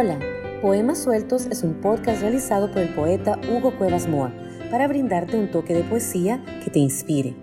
Hola, Poemas Sueltos es un podcast realizado por el poeta Hugo Cuevas Moa para brindarte un toque de poesía que te inspire.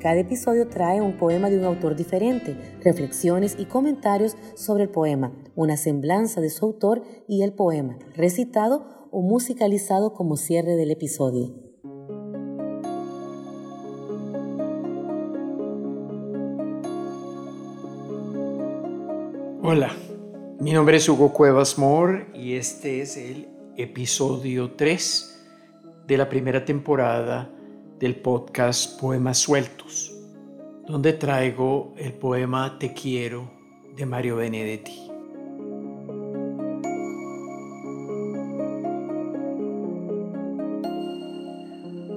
Cada episodio trae un poema de un autor diferente, reflexiones y comentarios sobre el poema, una semblanza de su autor y el poema, recitado o musicalizado como cierre del episodio. Hola, mi nombre es Hugo Cuevas Moore y este es el episodio 3 de la primera temporada del podcast Poemas Sueltos, donde traigo el poema Te quiero de Mario Benedetti.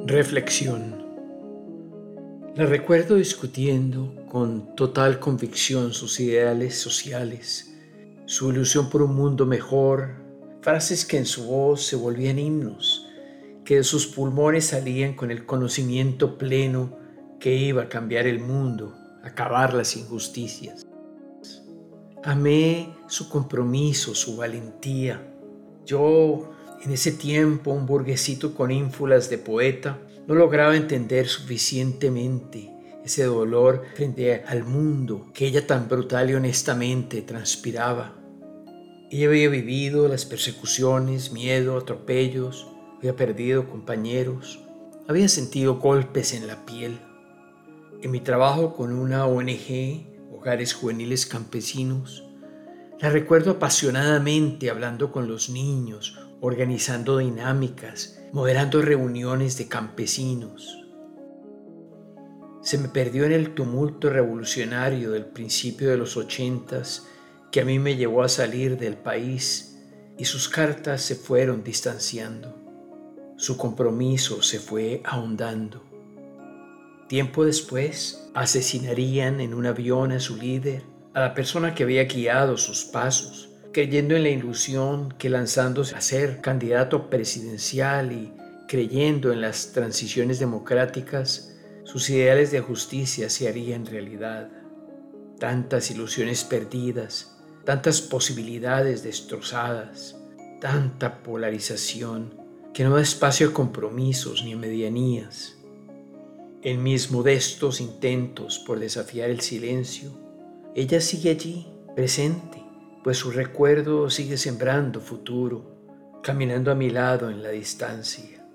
Reflexión. La recuerdo discutiendo con total convicción sus ideales sociales su ilusión por un mundo mejor, frases que en su voz se volvían himnos, que de sus pulmones salían con el conocimiento pleno que iba a cambiar el mundo, acabar las injusticias. Amé su compromiso, su valentía. Yo, en ese tiempo, un burguesito con ínfulas de poeta, no lograba entender suficientemente ese dolor frente al mundo que ella tan brutal y honestamente transpiraba. Ella había vivido las persecuciones, miedo, atropellos, había perdido compañeros, había sentido golpes en la piel. En mi trabajo con una ONG, Hogares Juveniles Campesinos, la recuerdo apasionadamente hablando con los niños, organizando dinámicas, moderando reuniones de campesinos. Se me perdió en el tumulto revolucionario del principio de los ochentas que a mí me llevó a salir del país y sus cartas se fueron distanciando. Su compromiso se fue ahondando. Tiempo después asesinarían en un avión a su líder, a la persona que había guiado sus pasos, creyendo en la ilusión que lanzándose a ser candidato presidencial y creyendo en las transiciones democráticas, sus ideales de justicia se harían realidad. Tantas ilusiones perdidas, tantas posibilidades destrozadas, tanta polarización que no da espacio a compromisos ni a medianías. En mis modestos intentos por desafiar el silencio, ella sigue allí, presente, pues su recuerdo sigue sembrando futuro, caminando a mi lado en la distancia.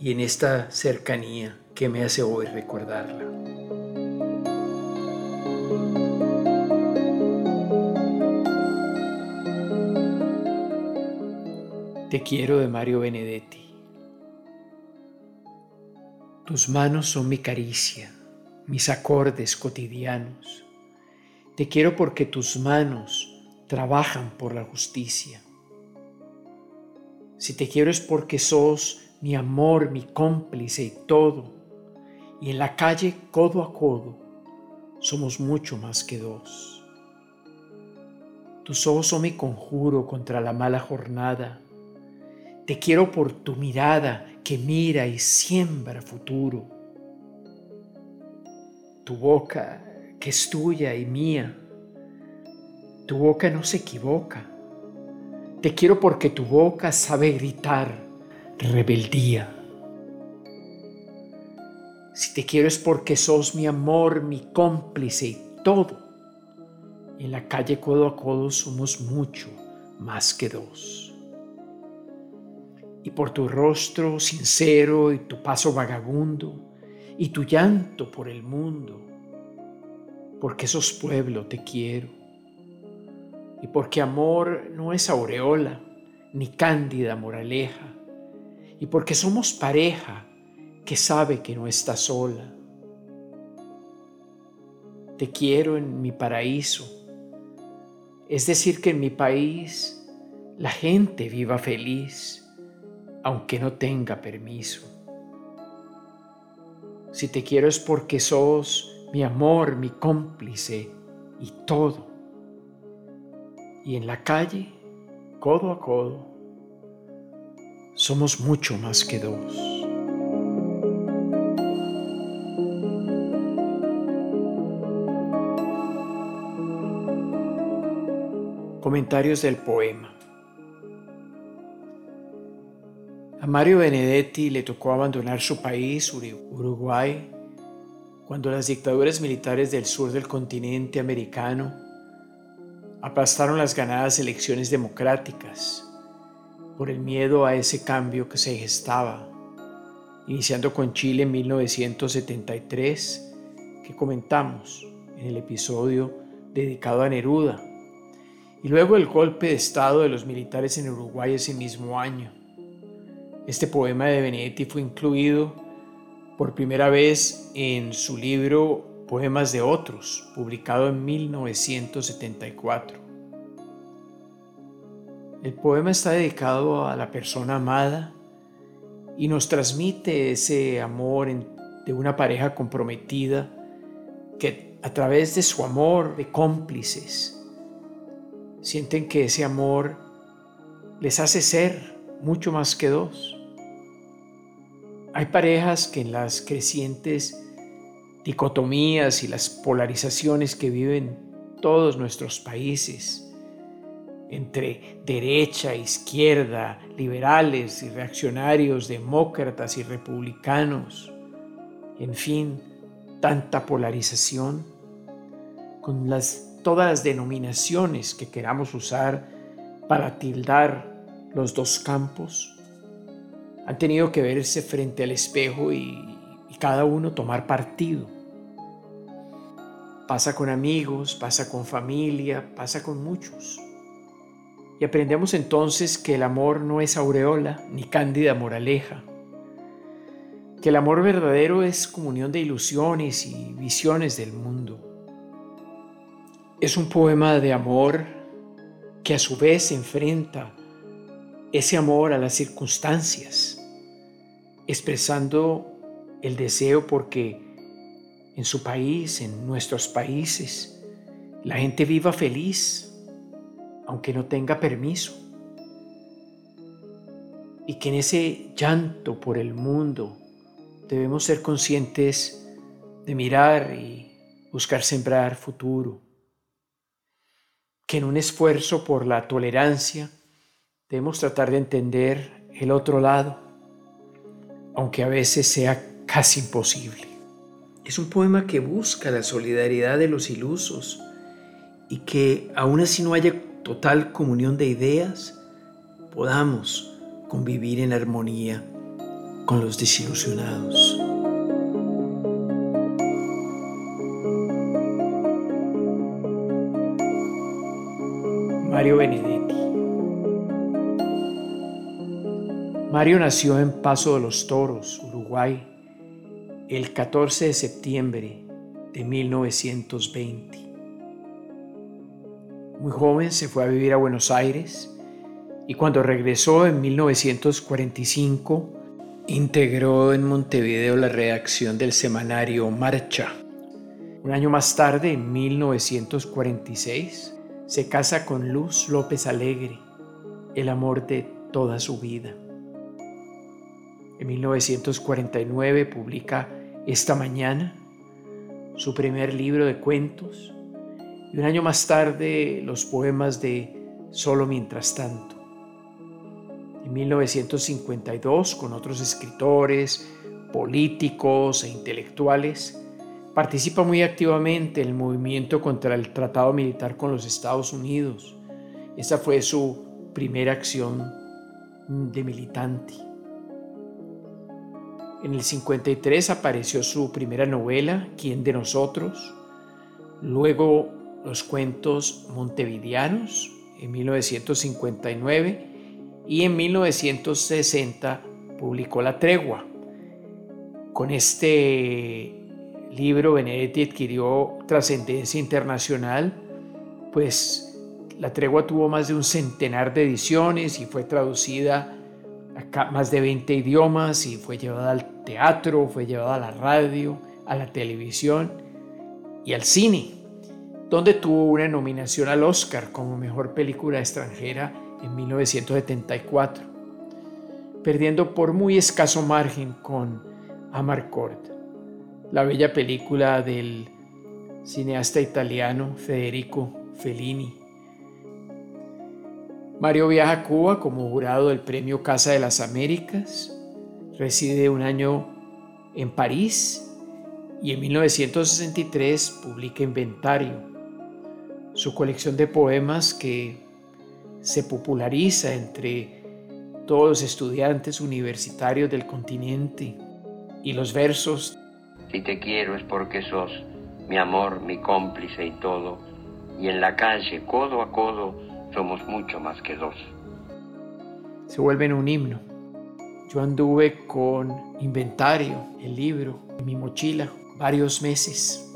Y en esta cercanía que me hace hoy recordarla. Te quiero de Mario Benedetti. Tus manos son mi caricia, mis acordes cotidianos. Te quiero porque tus manos trabajan por la justicia. Si te quiero es porque sos mi amor, mi cómplice y todo. Y en la calle, codo a codo, somos mucho más que dos. Tus ojos son mi conjuro contra la mala jornada te quiero por tu mirada que mira y siembra futuro. Tu boca que es tuya y mía. Tu boca no se equivoca. Te quiero porque tu boca sabe gritar rebeldía. Si te quiero es porque sos mi amor, mi cómplice y todo. En la calle codo a codo somos mucho más que dos y por tu rostro sincero y tu paso vagabundo y tu llanto por el mundo, porque sos pueblo te quiero y porque amor no es aureola ni cándida moraleja y porque somos pareja que sabe que no está sola. Te quiero en mi paraíso, es decir, que en mi país la gente viva feliz aunque no tenga permiso. Si te quiero es porque sos mi amor, mi cómplice y todo. Y en la calle, codo a codo, somos mucho más que dos. Comentarios del poema. A Mario Benedetti le tocó abandonar su país, Uruguay, cuando las dictaduras militares del sur del continente americano aplastaron las ganadas elecciones democráticas por el miedo a ese cambio que se gestaba, iniciando con Chile en 1973, que comentamos en el episodio dedicado a Neruda, y luego el golpe de Estado de los militares en Uruguay ese mismo año. Este poema de Benedetti fue incluido por primera vez en su libro Poemas de Otros, publicado en 1974. El poema está dedicado a la persona amada y nos transmite ese amor de una pareja comprometida que a través de su amor de cómplices sienten que ese amor les hace ser mucho más que dos. Hay parejas que en las crecientes dicotomías y las polarizaciones que viven todos nuestros países, entre derecha, izquierda, liberales y reaccionarios, demócratas y republicanos, en fin, tanta polarización, con las todas las denominaciones que queramos usar para tildar los dos campos, han tenido que verse frente al espejo y, cada uno tomar partido. Pasa con amigos, pasa con familia, pasa con muchos. Y aprendemos entonces que el amor no es aureola ni cándida moraleja, que el amor verdadero es comunión de ilusiones y visiones del mundo es un poema de amor que a su vez enfrenta ese amor a las circunstancias, expresando el deseo porque en su país, en nuestros países, la gente viva feliz, aunque no tenga permiso. Y que en ese llanto por el mundo debemos ser conscientes de mirar y buscar sembrar futuro que en un esfuerzo por la tolerancia debemos tratar de entender el otro lado, aunque a veces sea casi imposible. Es un poema que busca la solidaridad de los ilusos y que aun así no haya total comunión de ideas, podamos convivir en armonía con los desilusionados. Mario Benedetti. Mario nació en Paso de los Toros, Uruguay, el 14 de septiembre de 1920. Muy joven se fue a vivir a Buenos Aires y cuando regresó en 1945 integró en Montevideo la redacción del semanario Marcha. Un año más tarde, en 1946, se casa con Luz López Alegre, el amor de toda su vida. En 1949 publica Esta Mañana, su primer libro de cuentos, y un año más tarde los poemas de Solo Mientras Tanto. En 1952, con otros escritores, políticos e intelectuales, Participa muy activamente en el movimiento contra el tratado militar con los Estados Unidos. Esa fue su primera acción de militante. En el 53 apareció su primera novela, ¿Quién de nosotros? Luego los cuentos montevideanos en 1959 y en 1960 publicó La Tregua. Con este libro Benedetti adquirió trascendencia internacional, pues la tregua tuvo más de un centenar de ediciones y fue traducida a más de 20 idiomas y fue llevada al teatro, fue llevada a la radio, a la televisión y al cine, donde tuvo una nominación al Oscar como mejor película extranjera en 1974, perdiendo por muy escaso margen con Amarcord la bella película del cineasta italiano Federico Fellini. Mario viaja a Cuba como jurado del Premio Casa de las Américas, reside un año en París y en 1963 publica Inventario, su colección de poemas que se populariza entre todos los estudiantes universitarios del continente y los versos. Si te quiero es porque sos mi amor, mi cómplice y todo, y en la calle, codo a codo, somos mucho más que dos. Se vuelven un himno. Yo anduve con inventario, el libro, en mi mochila, varios meses.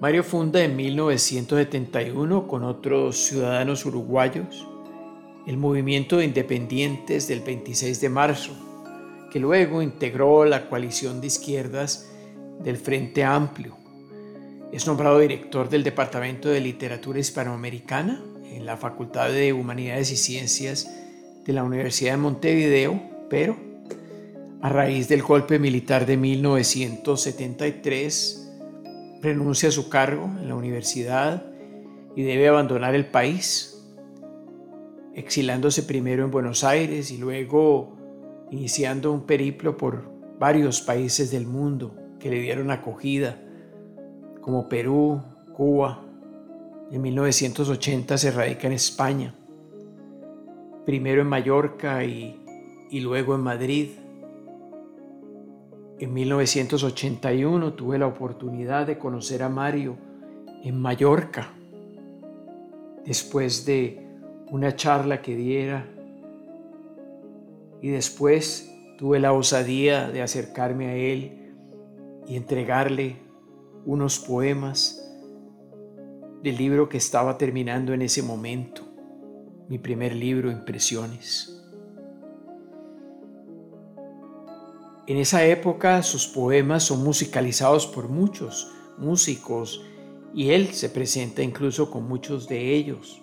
Mario funda en 1971 con otros ciudadanos uruguayos el movimiento de independientes del 26 de marzo, que luego integró la coalición de izquierdas del Frente Amplio. Es nombrado director del Departamento de Literatura Hispanoamericana en la Facultad de Humanidades y Ciencias de la Universidad de Montevideo, pero a raíz del golpe militar de 1973 renuncia a su cargo en la universidad y debe abandonar el país, exilándose primero en Buenos Aires y luego iniciando un periplo por varios países del mundo que le dieron acogida, como Perú, Cuba. En 1980 se radica en España, primero en Mallorca y, y luego en Madrid. En 1981 tuve la oportunidad de conocer a Mario en Mallorca, después de una charla que diera y después tuve la osadía de acercarme a él y entregarle unos poemas del libro que estaba terminando en ese momento, mi primer libro, Impresiones. En esa época sus poemas son musicalizados por muchos músicos y él se presenta incluso con muchos de ellos,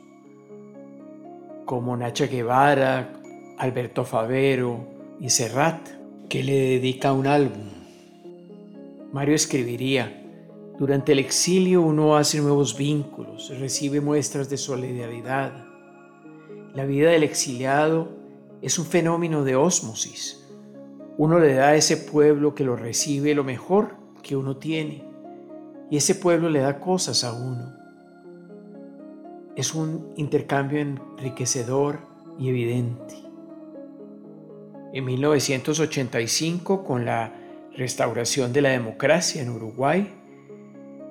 como Nacha Guevara, Alberto Favero y Serrat, que le dedica un álbum. Mario escribiría, durante el exilio uno hace nuevos vínculos, recibe muestras de solidaridad. La vida del exiliado es un fenómeno de ósmosis. Uno le da a ese pueblo que lo recibe lo mejor que uno tiene y ese pueblo le da cosas a uno. Es un intercambio enriquecedor y evidente. En 1985, con la restauración de la democracia en Uruguay,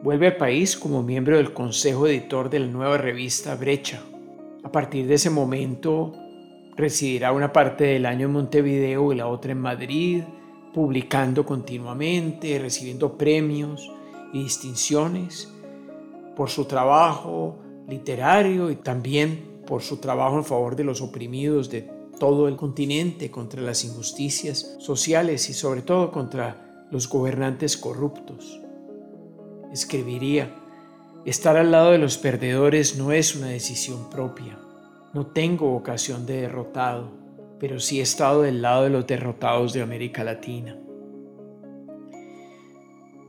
vuelve al país como miembro del consejo editor de la nueva revista Brecha. A partir de ese momento, residirá una parte del año en Montevideo y la otra en Madrid, publicando continuamente, recibiendo premios y distinciones por su trabajo literario y también por su trabajo en favor de los oprimidos de todo el continente, contra las injusticias sociales y sobre todo contra los gobernantes corruptos escribiría, estar al lado de los perdedores no es una decisión propia. No tengo vocación de derrotado, pero sí he estado del lado de los derrotados de América Latina.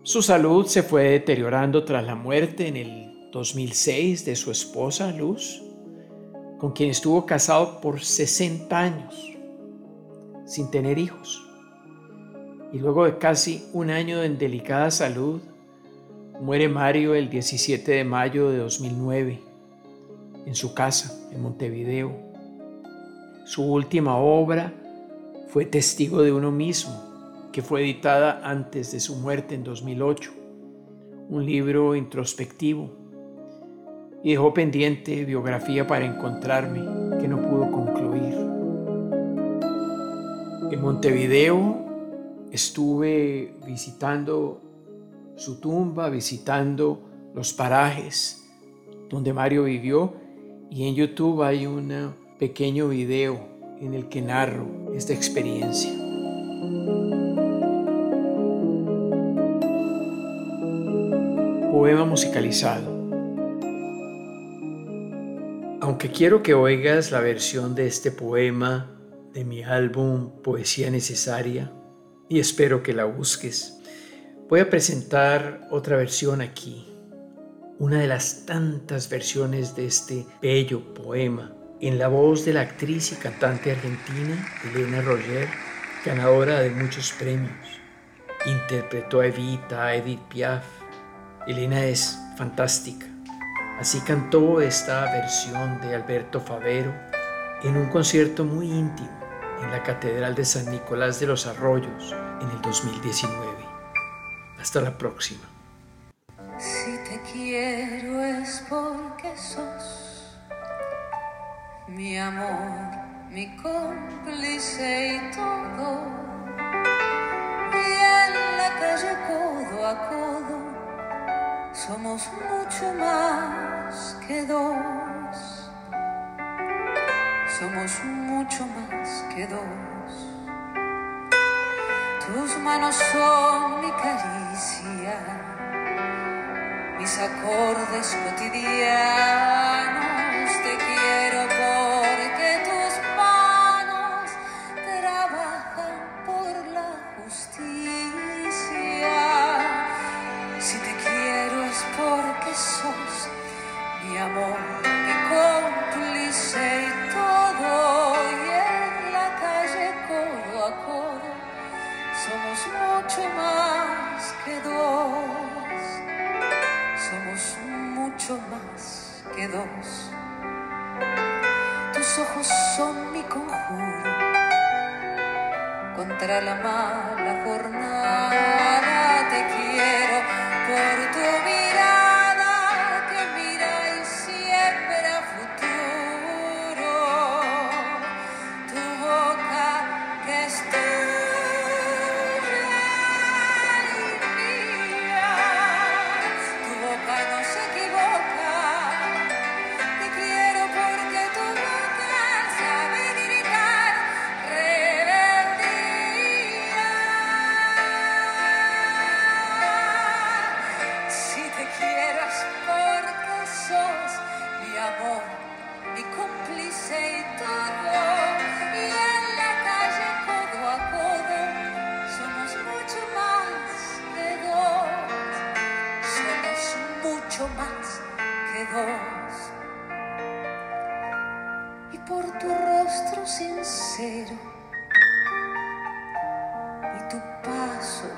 Su salud se fue deteriorando tras la muerte en el 2006 de su esposa Luz, con quien estuvo casado por 60 años, sin tener hijos. Y luego de casi un año en delicada salud, Muere Mario el 17 de mayo de 2009 en su casa en Montevideo. Su última obra fue Testigo de uno mismo, que fue editada antes de su muerte en 2008, un libro introspectivo, y dejó pendiente biografía para encontrarme que no pudo concluir. En Montevideo estuve visitando su tumba, visitando los parajes donde Mario vivió y en YouTube hay un pequeño video en el que narro esta experiencia. Poema musicalizado. Aunque quiero que oigas la versión de este poema de mi álbum Poesía Necesaria y espero que la busques. Voy a presentar otra versión aquí, una de las tantas versiones de este bello poema en la voz de la actriz y cantante argentina Elena Roger, ganadora de muchos premios. Interpretó a Evita, a Edith Piaf. Elena es fantástica. Así cantó esta versión de Alberto Favero en un concierto muy íntimo en la Catedral de San Nicolás de los Arroyos en el 2019. Hasta la próxima. Si te quiero es porque sos mi amor, mi cómplice y todo. Y en la calle codo a codo somos mucho más que dos. Somos mucho más que dos. Tus manos son mi caricia, mis acordes cotidianos. Somos mucho más que dos. Somos mucho más que dos. Tus ojos son mi conjuro contra la mala jornada. Te quiero por tu mirada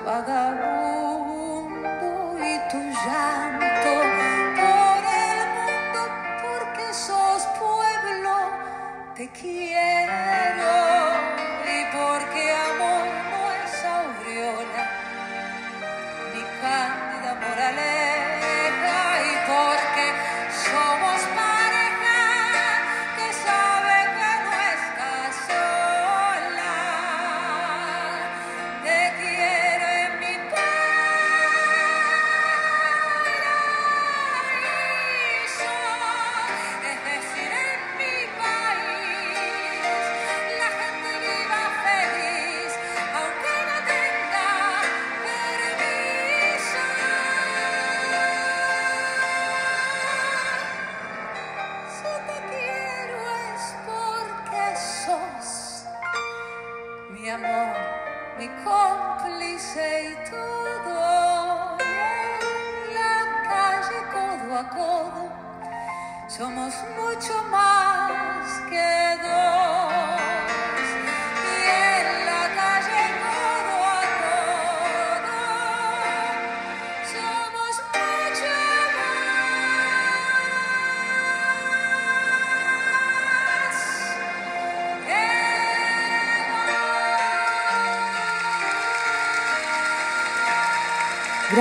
vagabundo y tu llanto por el mundo porque sos pueblo te quiero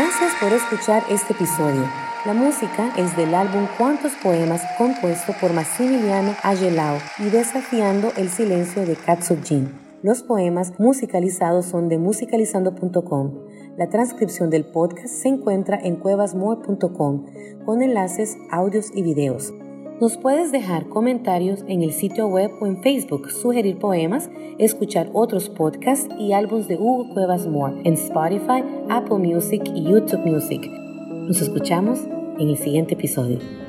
Gracias por escuchar este episodio. La música es del álbum Cuantos Poemas compuesto por Massimiliano Agelao y Desafiando el Silencio de Katsujin. Los poemas musicalizados son de musicalizando.com. La transcripción del podcast se encuentra en cuevasmore.com con enlaces, audios y videos. Nos puedes dejar comentarios en el sitio web o en Facebook, sugerir poemas, escuchar otros podcasts y álbumes de Hugo Cuevas Moore en Spotify, Apple Music y YouTube Music. Nos escuchamos en el siguiente episodio.